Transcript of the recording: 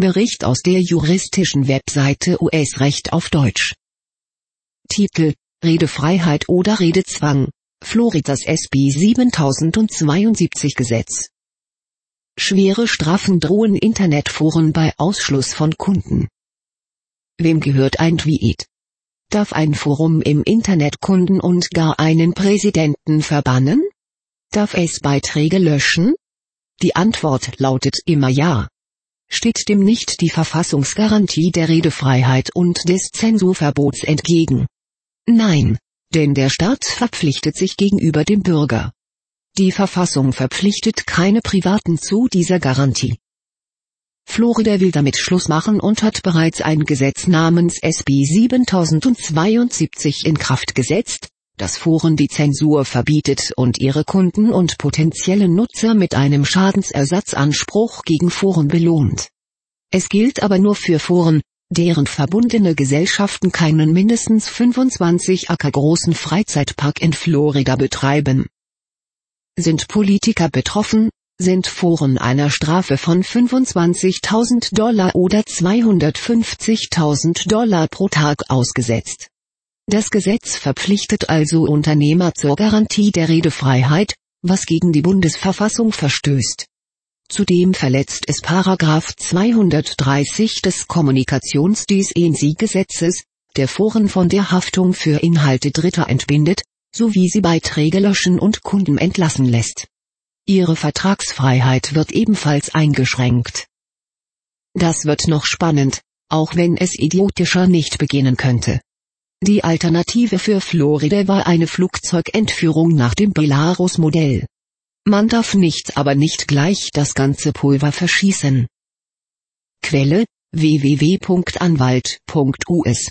Bericht aus der juristischen Webseite US-Recht auf Deutsch. Titel Redefreiheit oder Redezwang. Floridas SB 7072 Gesetz. Schwere Strafen drohen Internetforen bei Ausschluss von Kunden. Wem gehört ein Tweet? Darf ein Forum im Internet Kunden und gar einen Präsidenten verbannen? Darf es Beiträge löschen? Die Antwort lautet immer ja. Steht dem nicht die Verfassungsgarantie der Redefreiheit und des Zensurverbots entgegen? Nein, denn der Staat verpflichtet sich gegenüber dem Bürger. Die Verfassung verpflichtet keine Privaten zu dieser Garantie. Florida will damit Schluss machen und hat bereits ein Gesetz namens SB 7072 in Kraft gesetzt, das Foren die Zensur verbietet und ihre Kunden und potenzielle Nutzer mit einem Schadensersatzanspruch gegen Foren belohnt. Es gilt aber nur für Foren, deren verbundene Gesellschaften keinen mindestens 25 Acker großen Freizeitpark in Florida betreiben. Sind Politiker betroffen, sind Foren einer Strafe von 25.000 Dollar oder 250.000 Dollar pro Tag ausgesetzt. Das Gesetz verpflichtet also Unternehmer zur Garantie der Redefreiheit, was gegen die Bundesverfassung verstößt. Zudem verletzt es Paragraph 230 des Kommunikationsdecency-Gesetzes, der Foren von der Haftung für Inhalte Dritter entbindet, sowie sie Beiträge löschen und Kunden entlassen lässt. Ihre Vertragsfreiheit wird ebenfalls eingeschränkt. Das wird noch spannend, auch wenn es idiotischer nicht beginnen könnte. Die Alternative für Florida war eine Flugzeugentführung nach dem Belarus-Modell. Man darf nicht aber nicht gleich das ganze Pulver verschießen. Quelle www.anwalt.us